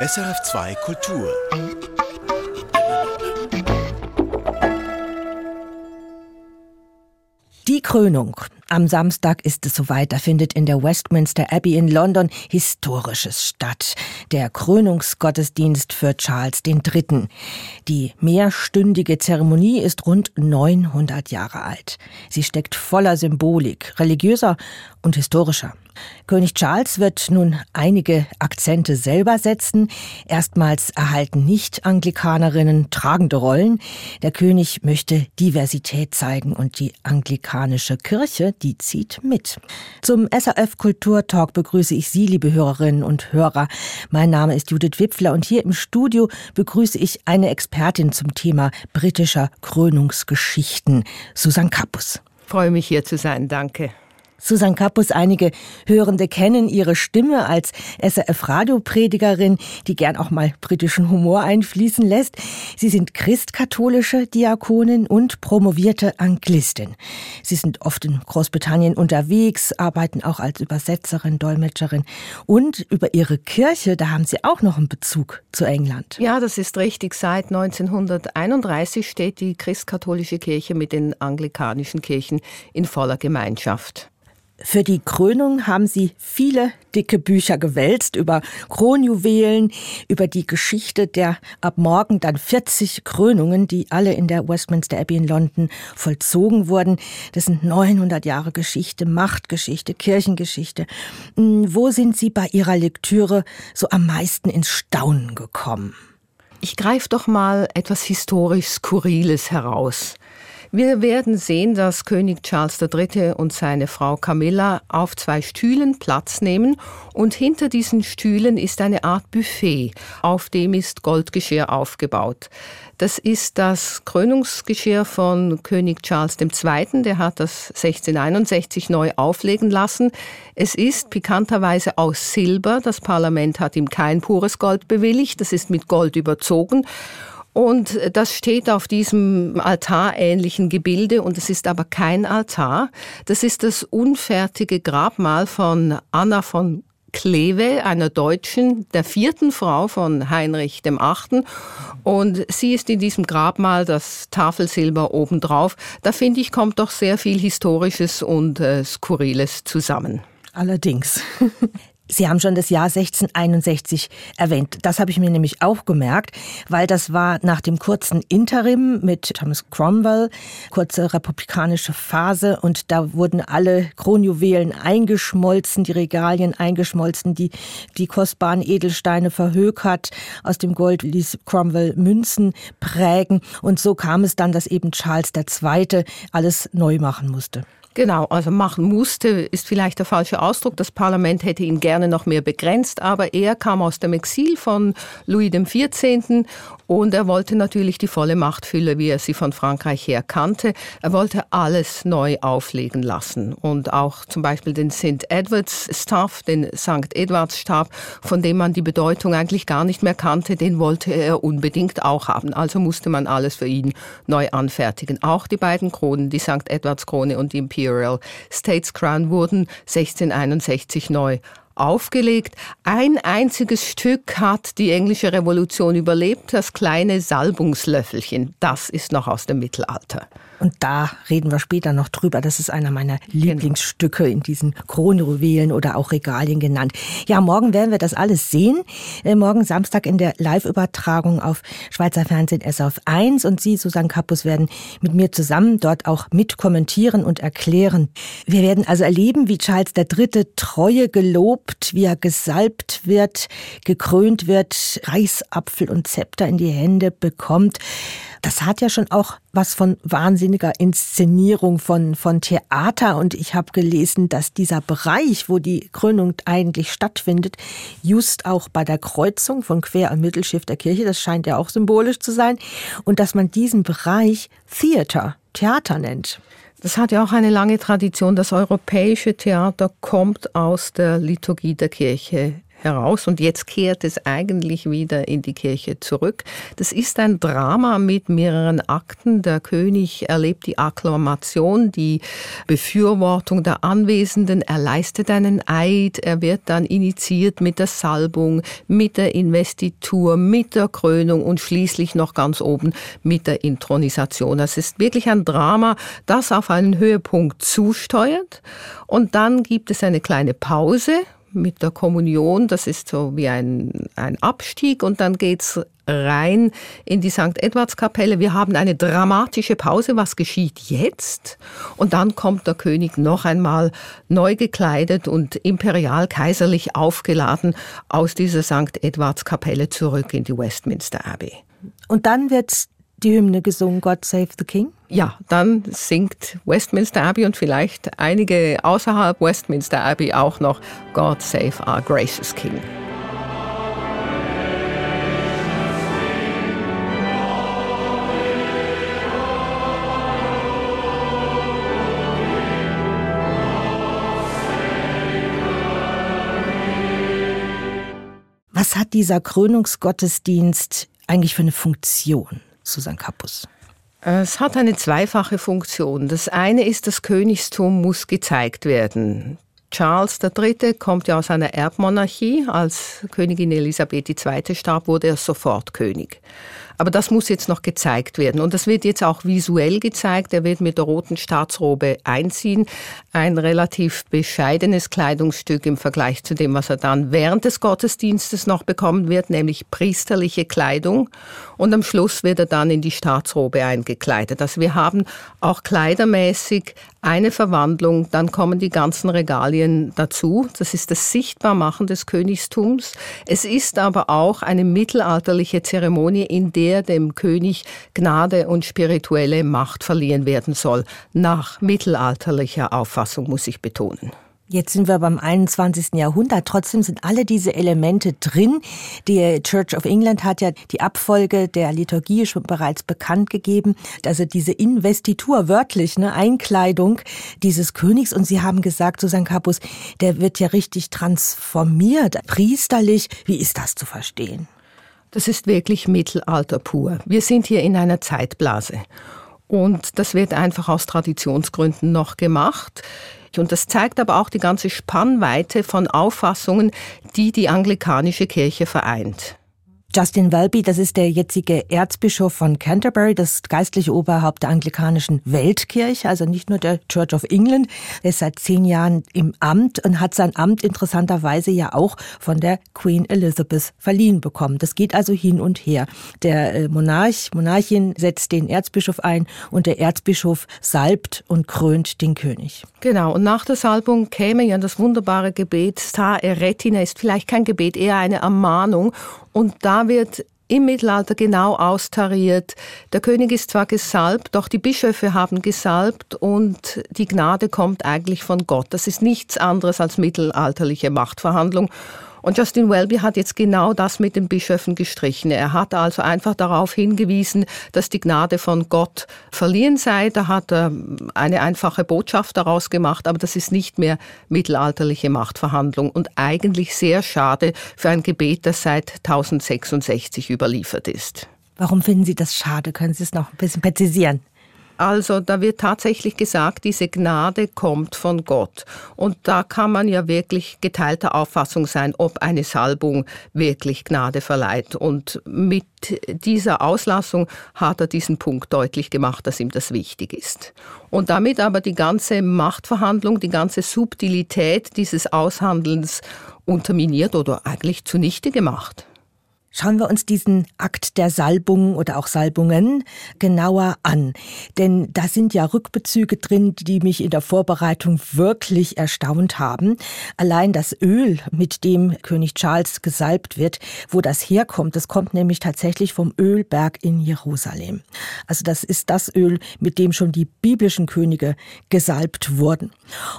SRF2 Kultur. Krönung. Am Samstag ist es soweit. Da findet in der Westminster Abbey in London Historisches statt. Der Krönungsgottesdienst für Charles III. Die mehrstündige Zeremonie ist rund 900 Jahre alt. Sie steckt voller Symbolik, religiöser und historischer. König Charles wird nun einige Akzente selber setzen. Erstmals erhalten Nicht-Anglikanerinnen tragende Rollen. Der König möchte Diversität zeigen und die anglikanische Kirche, die zieht mit. Zum SRF Kulturtalk begrüße ich Sie, liebe Hörerinnen und Hörer. Mein Name ist Judith Wipfler und hier im Studio begrüße ich eine Expertin zum Thema britischer Krönungsgeschichten, Susan Kappus. Freue mich hier zu sein, danke. Susan Kappus, einige Hörende kennen ihre Stimme als SRF-Radiopredigerin, die gern auch mal britischen Humor einfließen lässt. Sie sind christkatholische Diakonin und promovierte Anglistin. Sie sind oft in Großbritannien unterwegs, arbeiten auch als Übersetzerin, Dolmetscherin. Und über ihre Kirche, da haben Sie auch noch einen Bezug zu England. Ja, das ist richtig. Seit 1931 steht die christkatholische Kirche mit den anglikanischen Kirchen in voller Gemeinschaft. Für die Krönung haben Sie viele dicke Bücher gewälzt über Kronjuwelen, über die Geschichte der ab morgen dann 40 Krönungen, die alle in der Westminster Abbey in London vollzogen wurden. Das sind 900 Jahre Geschichte, Machtgeschichte, Kirchengeschichte. Hm, wo sind Sie bei Ihrer Lektüre so am meisten ins Staunen gekommen? Ich greife doch mal etwas historisch Skurriles heraus. Wir werden sehen, dass König Charles III. und seine Frau Camilla auf zwei Stühlen Platz nehmen und hinter diesen Stühlen ist eine Art Buffet, auf dem ist Goldgeschirr aufgebaut. Das ist das Krönungsgeschirr von König Charles II. Der hat das 1661 neu auflegen lassen. Es ist pikanterweise aus Silber. Das Parlament hat ihm kein pures Gold bewilligt. Das ist mit Gold überzogen. Und das steht auf diesem altarähnlichen Gebilde und es ist aber kein Altar. Das ist das unfertige Grabmal von Anna von Kleve, einer Deutschen, der vierten Frau von Heinrich dem Achten. Und sie ist in diesem Grabmal das Tafelsilber obendrauf. Da finde ich, kommt doch sehr viel Historisches und äh, Skurriles zusammen. Allerdings. Sie haben schon das Jahr 1661 erwähnt. Das habe ich mir nämlich auch gemerkt, weil das war nach dem kurzen Interim mit Thomas Cromwell, kurze republikanische Phase und da wurden alle Kronjuwelen eingeschmolzen, die Regalien eingeschmolzen, die, die kostbaren Edelsteine verhökert. Aus dem Gold ließ Cromwell Münzen prägen und so kam es dann, dass eben Charles II. alles neu machen musste. Genau, also machen musste, ist vielleicht der falsche Ausdruck. Das Parlament hätte ihn gerne noch mehr begrenzt, aber er kam aus dem Exil von Louis XIV. und er wollte natürlich die volle Machtfülle, wie er sie von Frankreich her kannte. Er wollte alles neu auflegen lassen und auch zum Beispiel den St. Edwards Staff, den St. Edwards Stab, von dem man die Bedeutung eigentlich gar nicht mehr kannte, den wollte er unbedingt auch haben. Also musste man alles für ihn neu anfertigen. Auch die beiden Kronen, die St. Edwards Krone und die Imperial Imperial States Crown wurden 1661 neu aufgelegt. Ein einziges Stück hat die englische Revolution überlebt, das kleine Salbungslöffelchen. Das ist noch aus dem Mittelalter. Und da reden wir später noch drüber. Das ist einer meiner genau. Lieblingsstücke in diesen Kronjuwelen oder auch Regalien genannt. Ja, morgen werden wir das alles sehen. Äh, morgen Samstag in der Live-Übertragung auf Schweizer Fernsehen SRF 1 und Sie, Susanne Kappus, werden mit mir zusammen dort auch mitkommentieren und erklären. Wir werden also erleben, wie Charles III. Treue gelobt, wie er gesalbt wird, gekrönt wird, Reisapfel und Zepter in die Hände bekommt. Das hat ja schon auch was von wahnsinniger Inszenierung von, von Theater. Und ich habe gelesen, dass dieser Bereich, wo die Krönung eigentlich stattfindet, just auch bei der Kreuzung von Quer- und Mittelschiff der Kirche, das scheint ja auch symbolisch zu sein, und dass man diesen Bereich Theater, Theater nennt. Das hat ja auch eine lange Tradition. Das europäische Theater kommt aus der Liturgie der Kirche heraus und jetzt kehrt es eigentlich wieder in die Kirche zurück. Das ist ein Drama mit mehreren Akten. Der König erlebt die Akklamation, die Befürwortung der Anwesenden. Er leistet einen Eid. Er wird dann initiiert mit der Salbung, mit der Investitur, mit der Krönung und schließlich noch ganz oben mit der Intronisation. Es ist wirklich ein Drama, das auf einen Höhepunkt zusteuert. Und dann gibt es eine kleine Pause mit der Kommunion. Das ist so wie ein, ein Abstieg und dann geht's rein in die St. Edwardskapelle. Wir haben eine dramatische Pause. Was geschieht jetzt? Und dann kommt der König noch einmal neu gekleidet und imperial kaiserlich aufgeladen aus dieser St. Edwardskapelle zurück in die Westminster Abbey. Und dann wird die Hymne gesungen, God Save the King? Ja, dann singt Westminster Abbey und vielleicht einige außerhalb Westminster Abbey auch noch God Save Our Gracious King. Was hat dieser Krönungsgottesdienst eigentlich für eine Funktion? Susan Kappus? Es hat eine zweifache Funktion. Das eine ist, das Königstum muss gezeigt werden. Charles III. kommt ja aus einer Erbmonarchie. Als Königin Elisabeth II. starb, wurde er sofort König. Aber das muss jetzt noch gezeigt werden. Und das wird jetzt auch visuell gezeigt. Er wird mit der roten Staatsrobe einziehen. Ein relativ bescheidenes Kleidungsstück im Vergleich zu dem, was er dann während des Gottesdienstes noch bekommen wird, nämlich priesterliche Kleidung. Und am Schluss wird er dann in die Staatsrobe eingekleidet. Also wir haben auch kleidermäßig eine Verwandlung, dann kommen die ganzen Regalien dazu. Das ist das Sichtbarmachen des Königstums. Es ist aber auch eine mittelalterliche Zeremonie, in der dem König Gnade und spirituelle Macht verliehen werden soll. Nach mittelalterlicher Auffassung muss ich betonen. Jetzt sind wir beim 21. Jahrhundert. Trotzdem sind alle diese Elemente drin. Die Church of England hat ja die Abfolge der Liturgie schon bereits bekannt gegeben. Also diese Investitur, wörtlich, ne, Einkleidung dieses Königs. Und Sie haben gesagt, Susan Capus, der wird ja richtig transformiert, priesterlich. Wie ist das zu verstehen? Das ist wirklich Mittelalter pur. Wir sind hier in einer Zeitblase. Und das wird einfach aus Traditionsgründen noch gemacht. Und das zeigt aber auch die ganze Spannweite von Auffassungen, die die anglikanische Kirche vereint. Justin Welby, das ist der jetzige Erzbischof von Canterbury, das geistliche Oberhaupt der anglikanischen Weltkirche, also nicht nur der Church of England. Er ist seit zehn Jahren im Amt und hat sein Amt interessanterweise ja auch von der Queen Elizabeth verliehen bekommen. Das geht also hin und her. Der äh, Monarch, Monarchin setzt den Erzbischof ein und der Erzbischof salbt und krönt den König. Genau, und nach der Salbung käme ja das wunderbare Gebet Sta Eretina, ist vielleicht kein Gebet, eher eine Ermahnung. Und da wird im Mittelalter genau austariert. Der König ist zwar gesalbt, doch die Bischöfe haben gesalbt und die Gnade kommt eigentlich von Gott. Das ist nichts anderes als mittelalterliche Machtverhandlung. Und Justin Welby hat jetzt genau das mit den Bischöfen gestrichen. Er hat also einfach darauf hingewiesen, dass die Gnade von Gott verliehen sei. Da hat er eine einfache Botschaft daraus gemacht, aber das ist nicht mehr mittelalterliche Machtverhandlung und eigentlich sehr schade für ein Gebet, das seit 1066 überliefert ist. Warum finden Sie das schade? Können Sie es noch ein bisschen präzisieren? Also da wird tatsächlich gesagt, diese Gnade kommt von Gott. Und da kann man ja wirklich geteilter Auffassung sein, ob eine Salbung wirklich Gnade verleiht. Und mit dieser Auslassung hat er diesen Punkt deutlich gemacht, dass ihm das wichtig ist. Und damit aber die ganze Machtverhandlung, die ganze Subtilität dieses Aushandelns unterminiert oder eigentlich zunichte gemacht. Schauen wir uns diesen Akt der Salbung oder auch Salbungen genauer an. Denn da sind ja Rückbezüge drin, die mich in der Vorbereitung wirklich erstaunt haben. Allein das Öl, mit dem König Charles gesalbt wird, wo das herkommt, das kommt nämlich tatsächlich vom Ölberg in Jerusalem. Also das ist das Öl, mit dem schon die biblischen Könige gesalbt wurden.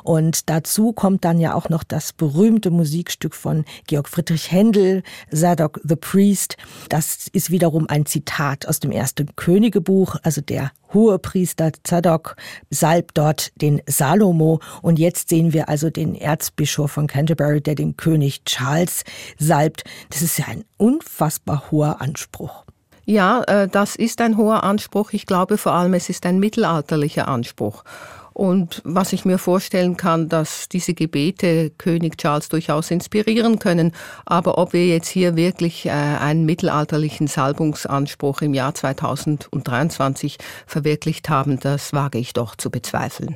Und dazu kommt dann ja auch noch das berühmte Musikstück von Georg Friedrich Händel, Zadok the Priest, Priest. Das ist wiederum ein Zitat aus dem ersten Königebuch, also der hohe Priester Zadok salbt dort den Salomo und jetzt sehen wir also den Erzbischof von Canterbury, der den König Charles salbt. Das ist ja ein unfassbar hoher Anspruch. Ja, äh, das ist ein hoher Anspruch. Ich glaube vor allem, es ist ein mittelalterlicher Anspruch. Und was ich mir vorstellen kann, dass diese Gebete König Charles durchaus inspirieren können. Aber ob wir jetzt hier wirklich äh, einen mittelalterlichen Salbungsanspruch im Jahr 2023 verwirklicht haben, das wage ich doch zu bezweifeln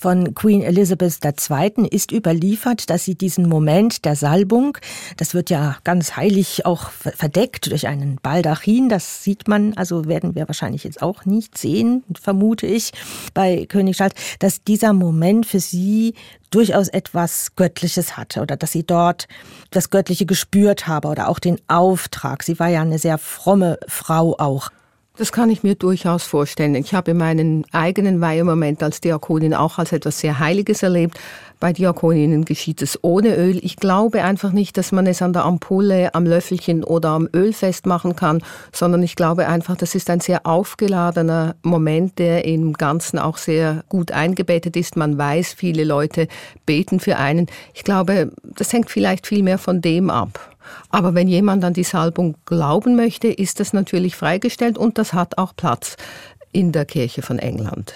von Queen Elizabeth II. ist überliefert, dass sie diesen Moment der Salbung, das wird ja ganz heilig auch verdeckt durch einen Baldachin, das sieht man, also werden wir wahrscheinlich jetzt auch nicht sehen, vermute ich, bei König Charles, dass dieser Moment für sie durchaus etwas Göttliches hatte oder dass sie dort das Göttliche gespürt habe oder auch den Auftrag. Sie war ja eine sehr fromme Frau auch. Das kann ich mir durchaus vorstellen. Ich habe meinen eigenen Weihemoment als Diakonin auch als etwas sehr Heiliges erlebt. Bei Diakoninnen geschieht es ohne Öl. Ich glaube einfach nicht, dass man es an der Ampulle, am Löffelchen oder am Öl festmachen kann, sondern ich glaube einfach, das ist ein sehr aufgeladener Moment, der im Ganzen auch sehr gut eingebettet ist. Man weiß, viele Leute beten für einen. Ich glaube, das hängt vielleicht viel mehr von dem ab. Aber wenn jemand an die Salbung glauben möchte, ist das natürlich freigestellt und das hat auch Platz in der Kirche von England.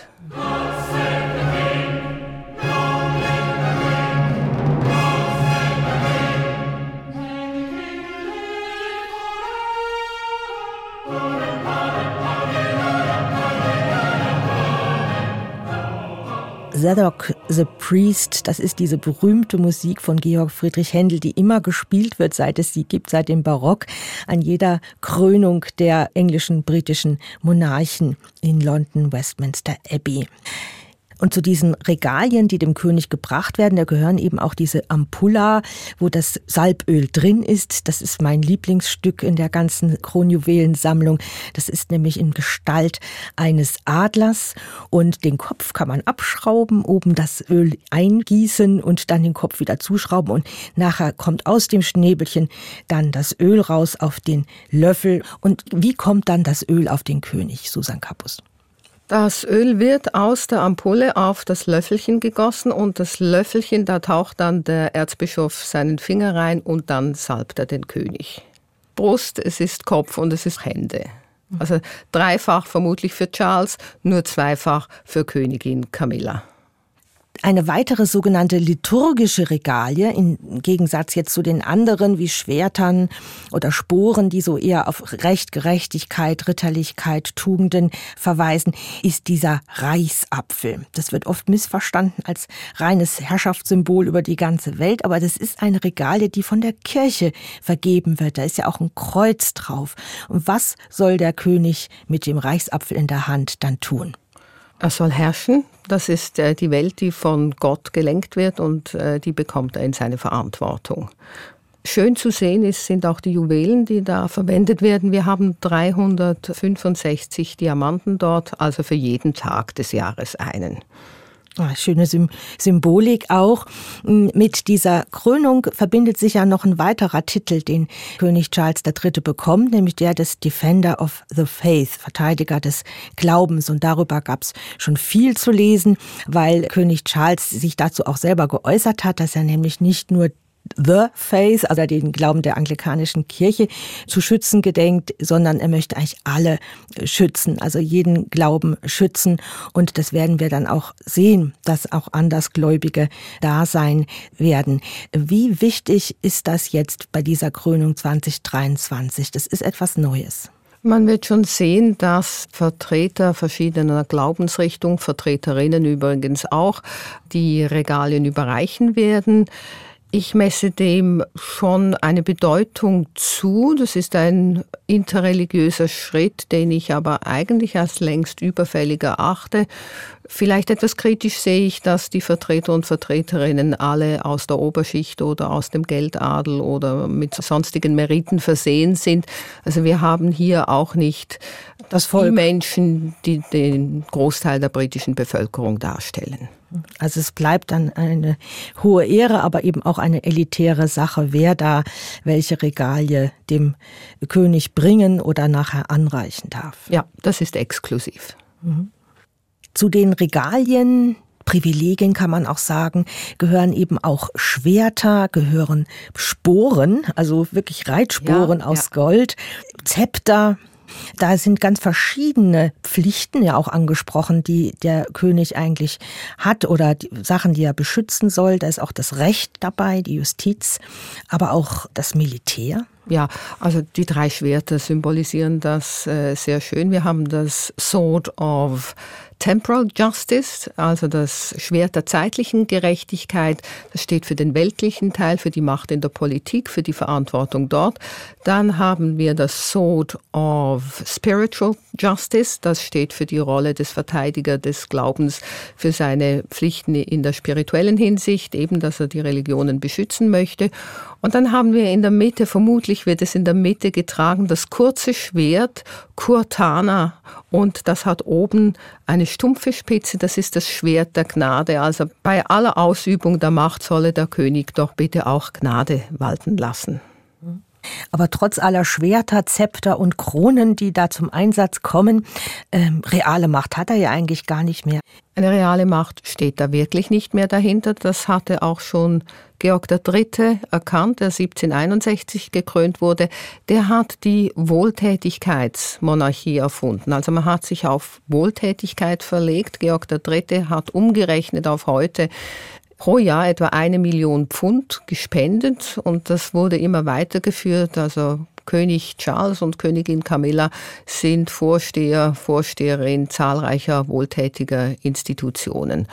Zadok the Priest, das ist diese berühmte Musik von Georg Friedrich Händel, die immer gespielt wird, seit es sie gibt, seit dem Barock, an jeder Krönung der englischen, britischen Monarchen in London, Westminster Abbey. Und zu diesen Regalien, die dem König gebracht werden, da gehören eben auch diese Ampulla, wo das Salböl drin ist. Das ist mein Lieblingsstück in der ganzen Kronjuwelensammlung. Das ist nämlich in Gestalt eines Adlers und den Kopf kann man abschrauben, oben das Öl eingießen und dann den Kopf wieder zuschrauben und nachher kommt aus dem Schnäbelchen dann das Öl raus auf den Löffel. Und wie kommt dann das Öl auf den König, Susan Kappus? Das Öl wird aus der Ampulle auf das Löffelchen gegossen und das Löffelchen, da taucht dann der Erzbischof seinen Finger rein und dann salbt er den König. Brust, es ist Kopf und es ist Hände. Also dreifach vermutlich für Charles, nur zweifach für Königin Camilla. Eine weitere sogenannte liturgische Regalie, im Gegensatz jetzt zu den anderen wie Schwertern oder Sporen, die so eher auf Recht, Gerechtigkeit, Ritterlichkeit, Tugenden verweisen, ist dieser Reichsapfel. Das wird oft missverstanden als reines Herrschaftssymbol über die ganze Welt, aber das ist eine Regalie, die von der Kirche vergeben wird. Da ist ja auch ein Kreuz drauf. Und was soll der König mit dem Reichsapfel in der Hand dann tun? Er soll herrschen. Das ist äh, die Welt, die von Gott gelenkt wird und äh, die bekommt er in seine Verantwortung. Schön zu sehen ist, sind auch die Juwelen, die da verwendet werden. Wir haben 365 Diamanten dort, also für jeden Tag des Jahres einen. Ah, schöne Symbolik auch. Mm, mit dieser Krönung verbindet sich ja noch ein weiterer Titel, den König Charles III. bekommt, nämlich der des Defender of the Faith, Verteidiger des Glaubens. Und darüber gab es schon viel zu lesen, weil König Charles sich dazu auch selber geäußert hat, dass er nämlich nicht nur The Faith, also den Glauben der anglikanischen Kirche, zu schützen gedenkt, sondern er möchte eigentlich alle schützen, also jeden Glauben schützen. Und das werden wir dann auch sehen, dass auch Andersgläubige da sein werden. Wie wichtig ist das jetzt bei dieser Krönung 2023? Das ist etwas Neues. Man wird schon sehen, dass Vertreter verschiedener Glaubensrichtungen, Vertreterinnen übrigens auch, die Regalien überreichen werden. Ich messe dem schon eine Bedeutung zu. Das ist ein interreligiöser Schritt, den ich aber eigentlich als längst überfällig erachte. Vielleicht etwas kritisch sehe ich, dass die Vertreter und Vertreterinnen alle aus der Oberschicht oder aus dem Geldadel oder mit sonstigen Meriten versehen sind. Also wir haben hier auch nicht das Volk. die Menschen, die den Großteil der britischen Bevölkerung darstellen. Also es bleibt dann eine hohe Ehre, aber eben auch eine elitäre Sache, wer da welche Regalie dem König bringen oder nachher anreichen darf. Ja, das ist exklusiv. Mhm. Zu den Regalien, Privilegien kann man auch sagen, gehören eben auch Schwerter, gehören Sporen, also wirklich Reitsporen ja, aus ja. Gold, Zepter, da sind ganz verschiedene Pflichten ja auch angesprochen, die der König eigentlich hat oder die Sachen, die er beschützen soll. Da ist auch das Recht dabei, die Justiz, aber auch das Militär. Ja, also die drei Schwerter symbolisieren das äh, sehr schön. Wir haben das Sword of Temporal Justice, also das Schwert der zeitlichen Gerechtigkeit. Das steht für den weltlichen Teil, für die Macht in der Politik, für die Verantwortung dort. Dann haben wir das Sword of Spiritual Justice. Das steht für die Rolle des Verteidiger des Glaubens, für seine Pflichten in der spirituellen Hinsicht, eben, dass er die Religionen beschützen möchte. Und dann haben wir in der Mitte, vermutlich wird es in der Mitte getragen, das kurze Schwert Kurtana. Und das hat oben eine stumpfe Spitze, das ist das Schwert der Gnade. Also bei aller Ausübung der Macht solle der König doch bitte auch Gnade walten lassen. Aber trotz aller Schwerter, Zepter und Kronen, die da zum Einsatz kommen, ähm, reale Macht hat er ja eigentlich gar nicht mehr. Eine reale Macht steht da wirklich nicht mehr dahinter. Das hatte auch schon Georg III. erkannt, der 1761 gekrönt wurde. Der hat die Wohltätigkeitsmonarchie erfunden. Also man hat sich auf Wohltätigkeit verlegt. Georg III. hat umgerechnet auf heute pro Jahr etwa eine Million Pfund gespendet und das wurde immer weitergeführt. Also König Charles und Königin Camilla sind Vorsteher, Vorsteherin zahlreicher wohltätiger Institutionen.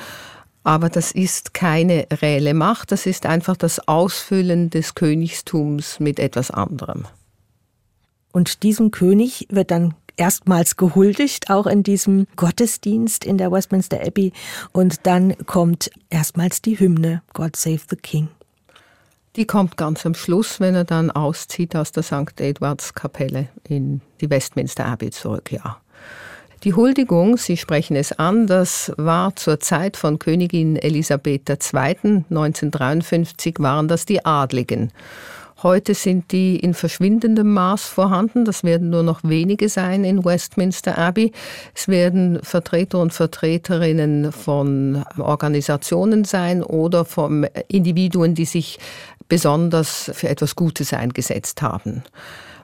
Aber das ist keine reelle Macht, das ist einfach das Ausfüllen des Königstums mit etwas anderem. Und diesem König wird dann erstmals gehuldigt, auch in diesem Gottesdienst in der Westminster Abbey. Und dann kommt erstmals die Hymne God Save the King. Die kommt ganz am Schluss, wenn er dann auszieht aus der St. Edwards Kapelle in die Westminster Abbey zurück, ja. Die Huldigung, Sie sprechen es an, das war zur Zeit von Königin Elisabeth II. 1953 waren das die Adligen. Heute sind die in verschwindendem Maß vorhanden. Das werden nur noch wenige sein in Westminster Abbey. Es werden Vertreter und Vertreterinnen von Organisationen sein oder von Individuen, die sich besonders für etwas Gutes eingesetzt haben.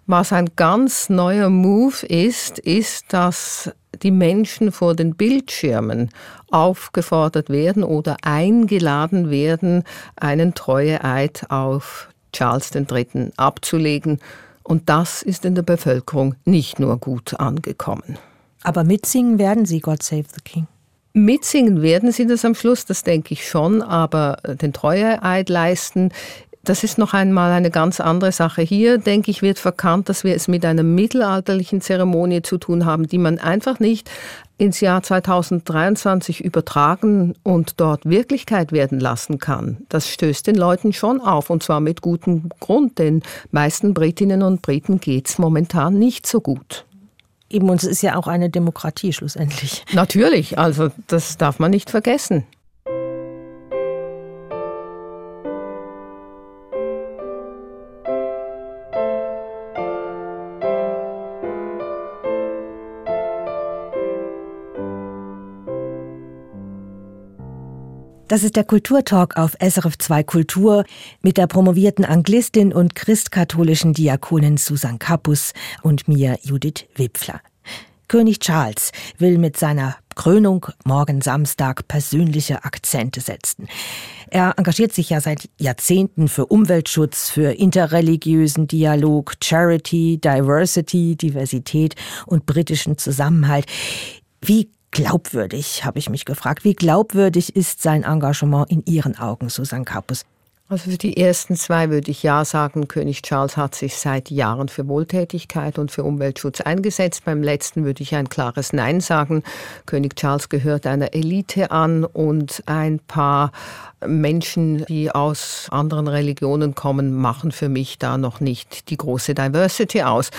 Was ein ganz neuer Move ist, ist, dass die Menschen vor den Bildschirmen aufgefordert werden oder eingeladen werden, einen Treueeid auf Charles III. abzulegen. Und das ist in der Bevölkerung nicht nur gut angekommen. Aber mitsingen werden Sie, God Save the King. Mitsingen werden sie das am Schluss, das denke ich schon, aber den Treueeid leisten, das ist noch einmal eine ganz andere Sache. Hier, denke ich, wird verkannt, dass wir es mit einer mittelalterlichen Zeremonie zu tun haben, die man einfach nicht ins Jahr 2023 übertragen und dort Wirklichkeit werden lassen kann. Das stößt den Leuten schon auf und zwar mit gutem Grund, denn meisten Britinnen und Briten geht's momentan nicht so gut. Eben, und es ist ja auch eine Demokratie schlussendlich. Natürlich, also das darf man nicht vergessen. Das ist der Kulturtalk auf SRF 2 Kultur mit der promovierten Anglistin und christkatholischen Diakonin Susan Kappus und mir Judith Wipfler. König Charles will mit seiner Krönung morgen Samstag persönliche Akzente setzen. Er engagiert sich ja seit Jahrzehnten für Umweltschutz, für interreligiösen Dialog, Charity, Diversity, Diversität und britischen Zusammenhalt. Wie glaubwürdig, habe ich mich gefragt. Wie glaubwürdig ist sein Engagement in Ihren Augen, Susan Kapus? Also für die ersten zwei würde ich ja sagen, König Charles hat sich seit Jahren für Wohltätigkeit und für Umweltschutz eingesetzt. Beim letzten würde ich ein klares Nein sagen. König Charles gehört einer Elite an und ein paar Menschen, die aus anderen Religionen kommen, machen für mich da noch nicht die große Diversity aus.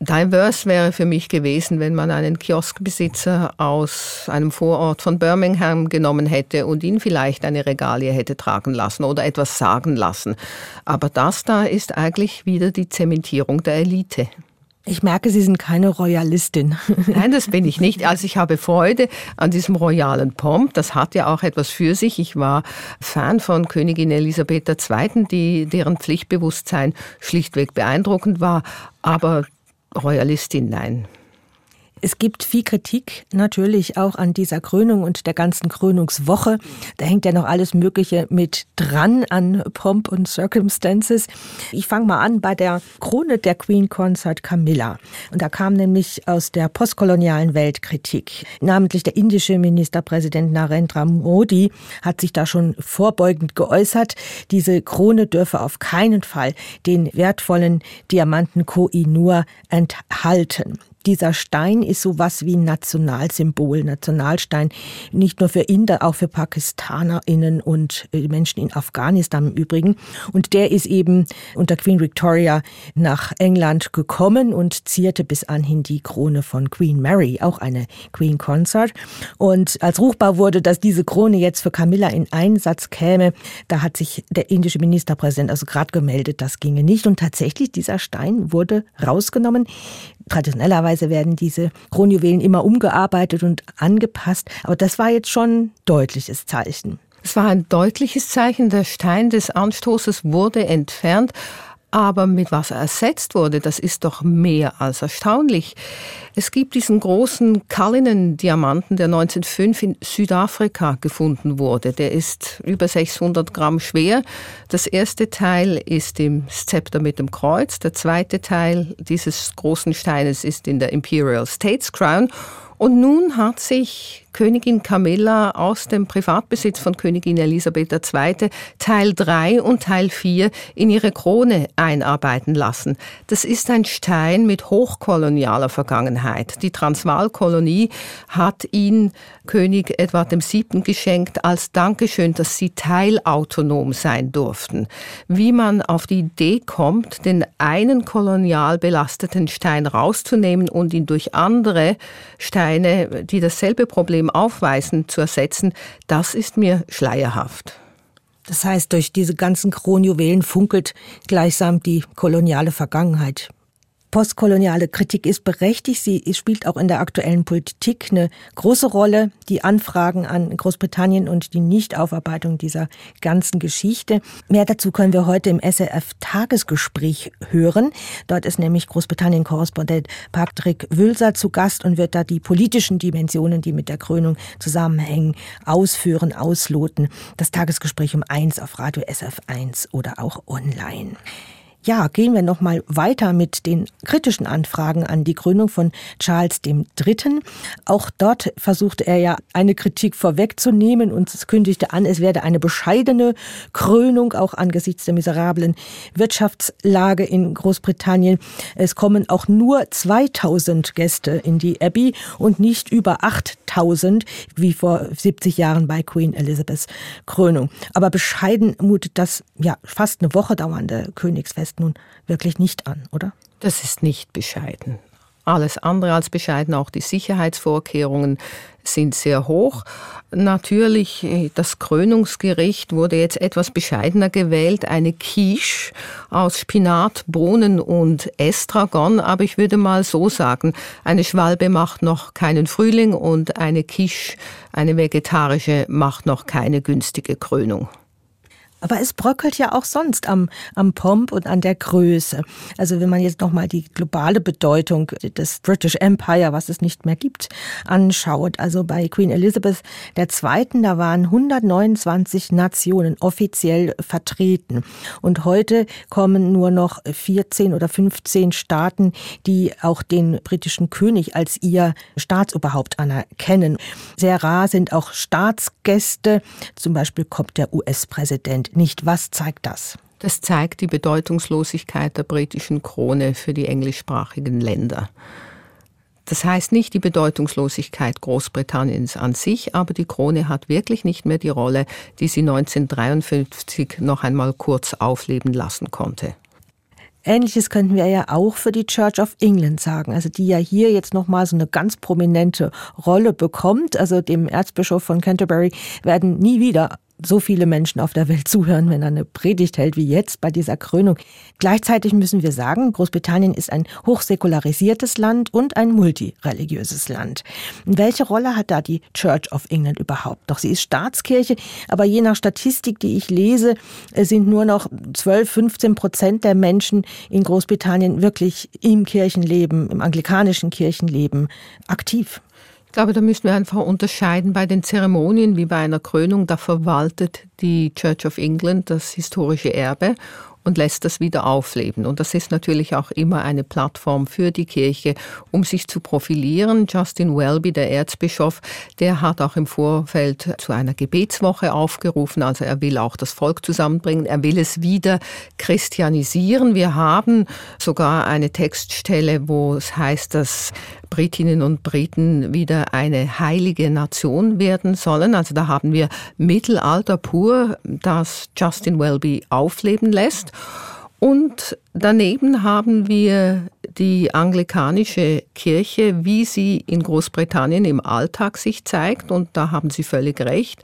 Diverse wäre für mich gewesen, wenn man einen Kioskbesitzer aus einem Vorort von Birmingham genommen hätte und ihn vielleicht eine Regalie hätte tragen lassen oder etwas sagen lassen. Aber das da ist eigentlich wieder die Zementierung der Elite. Ich merke, Sie sind keine Royalistin. Nein, das bin ich nicht. Also ich habe Freude an diesem royalen Pomp. Das hat ja auch etwas für sich. Ich war Fan von Königin Elisabeth II., die, deren Pflichtbewusstsein schlichtweg beeindruckend war. Aber Royalistin, nein. Es gibt viel Kritik natürlich auch an dieser Krönung und der ganzen Krönungswoche. Da hängt ja noch alles Mögliche mit dran an Pomp und Circumstances. Ich fange mal an bei der Krone der Queen Consort Camilla. Und da kam nämlich aus der postkolonialen Welt Kritik. Namentlich der indische Ministerpräsident Narendra Modi hat sich da schon vorbeugend geäußert. Diese Krone dürfe auf keinen Fall den wertvollen Diamanten Koh-i-Noor enthalten dieser Stein ist sowas wie ein Nationalsymbol, Nationalstein, nicht nur für Inder, auch für PakistanerInnen und äh, Menschen in Afghanistan im Übrigen. Und der ist eben unter Queen Victoria nach England gekommen und zierte bis anhin die Krone von Queen Mary, auch eine Queen Consort. Und als ruchbar wurde, dass diese Krone jetzt für Camilla in Einsatz käme, da hat sich der indische Ministerpräsident also gerade gemeldet, das ginge nicht. Und tatsächlich, dieser Stein wurde rausgenommen. Traditionellerweise werden diese Kronjuwelen immer umgearbeitet und angepasst, aber das war jetzt schon ein deutliches Zeichen. Es war ein deutliches Zeichen. Der Stein des Anstoßes wurde entfernt. Aber mit was er ersetzt wurde, das ist doch mehr als erstaunlich. Es gibt diesen großen Cullinan-Diamanten, der 1905 in Südafrika gefunden wurde. Der ist über 600 Gramm schwer. Das erste Teil ist im Szepter mit dem Kreuz. Der zweite Teil dieses großen Steines ist in der Imperial States Crown. Und nun hat sich Königin Camilla aus dem Privatbesitz von Königin Elisabeth II. Teil 3 und Teil 4 in ihre Krone einarbeiten lassen. Das ist ein Stein mit hochkolonialer Vergangenheit. Die Transvaalkolonie hat ihn König Edward VII. geschenkt als Dankeschön, dass sie teilautonom sein durften. Wie man auf die Idee kommt, den einen kolonial belasteten Stein rauszunehmen und ihn durch andere Steine, die dasselbe Problem aufweisen, zu ersetzen, das ist mir schleierhaft. Das heißt, durch diese ganzen Kronjuwelen funkelt gleichsam die koloniale Vergangenheit postkoloniale Kritik ist berechtigt. Sie spielt auch in der aktuellen Politik eine große Rolle. Die Anfragen an Großbritannien und die Nichtaufarbeitung dieser ganzen Geschichte. Mehr dazu können wir heute im SRF-Tagesgespräch hören. Dort ist nämlich Großbritannien-Korrespondent Patrick Wülser zu Gast und wird da die politischen Dimensionen, die mit der Krönung zusammenhängen, ausführen, ausloten. Das Tagesgespräch um eins auf Radio SF 1 oder auch online. Ja, gehen wir noch mal weiter mit den kritischen Anfragen an die Gründung von Charles III. Auch dort versuchte er ja eine Kritik vorwegzunehmen und kündigte an, es werde eine bescheidene Krönung auch angesichts der miserablen Wirtschaftslage in Großbritannien. Es kommen auch nur 2000 Gäste in die Abbey und nicht über 8000 wie vor 70 Jahren bei Queen Elizabeths Krönung. Aber bescheiden mutet das ja fast eine Woche dauernde Königsfest Fest nun wirklich nicht an, oder? Das ist nicht bescheiden. Alles andere als bescheiden, auch die Sicherheitsvorkehrungen sind sehr hoch. Natürlich, das Krönungsgericht wurde jetzt etwas bescheidener gewählt, eine Quiche aus Spinat, Bohnen und Estragon, aber ich würde mal so sagen, eine Schwalbe macht noch keinen Frühling und eine Quiche, eine vegetarische, macht noch keine günstige Krönung. Aber es bröckelt ja auch sonst am, am Pomp und an der Größe. Also wenn man jetzt nochmal die globale Bedeutung des British Empire, was es nicht mehr gibt, anschaut. Also bei Queen Elizabeth II., da waren 129 Nationen offiziell vertreten. Und heute kommen nur noch 14 oder 15 Staaten, die auch den britischen König als ihr Staatsoberhaupt anerkennen. Sehr rar sind auch Staatsgäste. Zum Beispiel kommt der US-Präsident nicht. Was zeigt das? Das zeigt die Bedeutungslosigkeit der britischen Krone für die englischsprachigen Länder. Das heißt nicht die Bedeutungslosigkeit Großbritanniens an sich, aber die Krone hat wirklich nicht mehr die Rolle, die sie 1953 noch einmal kurz aufleben lassen konnte. Ähnliches könnten wir ja auch für die Church of England sagen, also die ja hier jetzt nochmal so eine ganz prominente Rolle bekommt. Also dem Erzbischof von Canterbury werden nie wieder so viele Menschen auf der Welt zuhören, wenn er eine Predigt hält wie jetzt bei dieser Krönung. Gleichzeitig müssen wir sagen, Großbritannien ist ein hochsäkularisiertes Land und ein multireligiöses Land. Welche Rolle hat da die Church of England überhaupt noch? Sie ist Staatskirche, aber je nach Statistik, die ich lese, sind nur noch 12, 15 Prozent der Menschen in Großbritannien wirklich im Kirchenleben, im anglikanischen Kirchenleben aktiv. Ich glaube, da müssen wir einfach unterscheiden bei den Zeremonien wie bei einer Krönung. Da verwaltet die Church of England das historische Erbe und lässt das wieder aufleben. Und das ist natürlich auch immer eine Plattform für die Kirche, um sich zu profilieren. Justin Welby, der Erzbischof, der hat auch im Vorfeld zu einer Gebetswoche aufgerufen. Also er will auch das Volk zusammenbringen. Er will es wieder christianisieren. Wir haben sogar eine Textstelle, wo es heißt, dass Britinnen und Briten wieder eine heilige Nation werden sollen. Also da haben wir Mittelalter pur, das Justin Welby aufleben lässt. Und daneben haben wir die anglikanische Kirche, wie sie in Großbritannien im Alltag sich zeigt. Und da haben Sie völlig recht.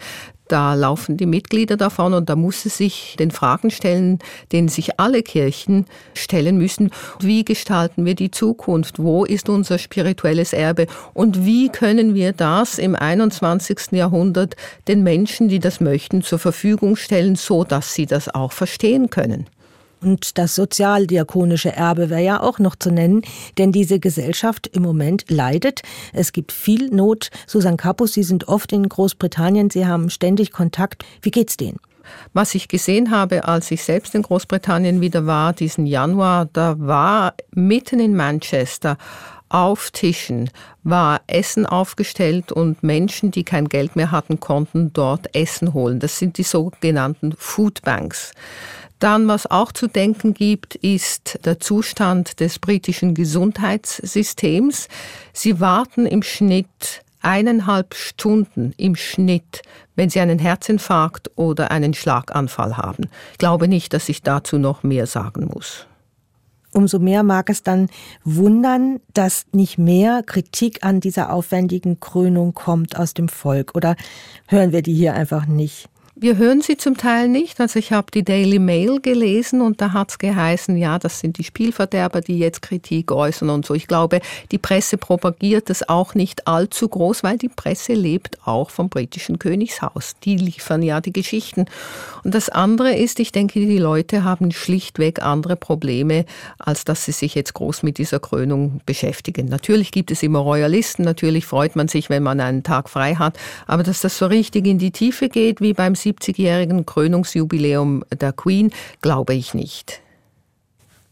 Da laufen die Mitglieder davon und da muss es sich den Fragen stellen, denen sich alle Kirchen stellen müssen. Wie gestalten wir die Zukunft? Wo ist unser spirituelles Erbe? Und wie können wir das im 21. Jahrhundert den Menschen, die das möchten, zur Verfügung stellen, so dass sie das auch verstehen können? Und das sozialdiakonische Erbe wäre ja auch noch zu nennen, denn diese Gesellschaft im Moment leidet. Es gibt viel Not. Susan Kapus, Sie sind oft in Großbritannien, Sie haben ständig Kontakt. Wie geht's denen? Was ich gesehen habe, als ich selbst in Großbritannien wieder war, diesen Januar, da war mitten in Manchester auf Tischen war Essen aufgestellt und Menschen, die kein Geld mehr hatten, konnten dort Essen holen. Das sind die sogenannten Foodbanks. Dann, was auch zu denken gibt, ist der Zustand des britischen Gesundheitssystems. Sie warten im Schnitt eineinhalb Stunden im Schnitt, wenn Sie einen Herzinfarkt oder einen Schlaganfall haben. Ich glaube nicht, dass ich dazu noch mehr sagen muss. Umso mehr mag es dann wundern, dass nicht mehr Kritik an dieser aufwendigen Krönung kommt aus dem Volk. Oder hören wir die hier einfach nicht? Wir hören sie zum Teil nicht. Also ich habe die Daily Mail gelesen und da hat es geheißen, ja, das sind die Spielverderber, die jetzt Kritik äußern und so. Ich glaube, die Presse propagiert das auch nicht allzu groß, weil die Presse lebt auch vom britischen Königshaus. Die liefern ja die Geschichten. Und das andere ist, ich denke, die Leute haben schlichtweg andere Probleme, als dass sie sich jetzt groß mit dieser Krönung beschäftigen. Natürlich gibt es immer Royalisten, natürlich freut man sich, wenn man einen Tag frei hat, aber dass das so richtig in die Tiefe geht, wie beim 70-jährigen Krönungsjubiläum der Queen glaube ich nicht.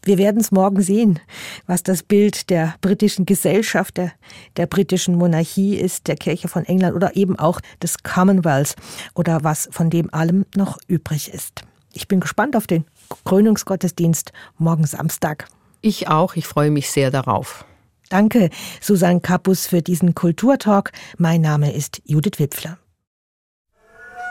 Wir werden es morgen sehen, was das Bild der britischen Gesellschaft, der, der britischen Monarchie ist, der Kirche von England oder eben auch des Commonwealths oder was von dem allem noch übrig ist. Ich bin gespannt auf den Krönungsgottesdienst morgen Samstag. Ich auch, ich freue mich sehr darauf. Danke, Susanne Kappus, für diesen Kulturtalk. Mein Name ist Judith Wipfler.